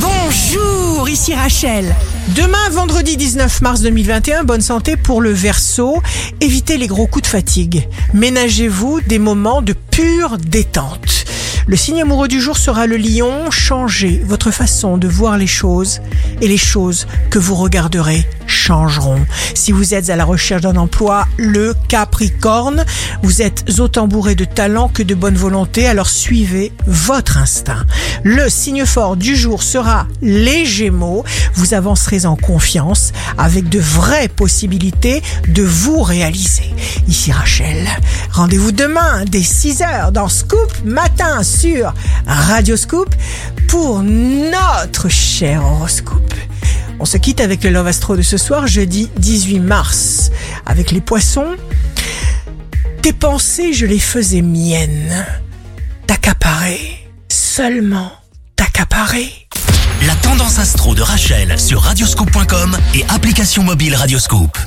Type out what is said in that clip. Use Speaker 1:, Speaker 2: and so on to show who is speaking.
Speaker 1: Bonjour, ici Rachel. Demain, vendredi 19 mars 2021, bonne santé pour le verso. Évitez les gros coups de fatigue. Ménagez-vous des moments de pure détente. Le signe amoureux du jour sera le lion. Changez votre façon de voir les choses et les choses que vous regarderez Si vous êtes à la recherche d'un emploi, le Capricorne, vous êtes autant bourré de talent que de bonne volonté, alors suivez votre instinct. Le signe fort du jour sera les Gémeaux. Vous avancerez en confiance avec de vraies possibilités de vous réaliser. Ici Rachel. Rendez-vous demain dès 6h dans Scoop Matin sur Radio Scoop pour notre cher horoscope. On se quitte avec le Love Astro de ce soir, jeudi 18 mars. Avec les poissons, tes pensées, je les faisais miennes. T'accaparer, seulement t'accaparer.
Speaker 2: La tendance astro de Rachel sur radioscope.com et application mobile Radioscope.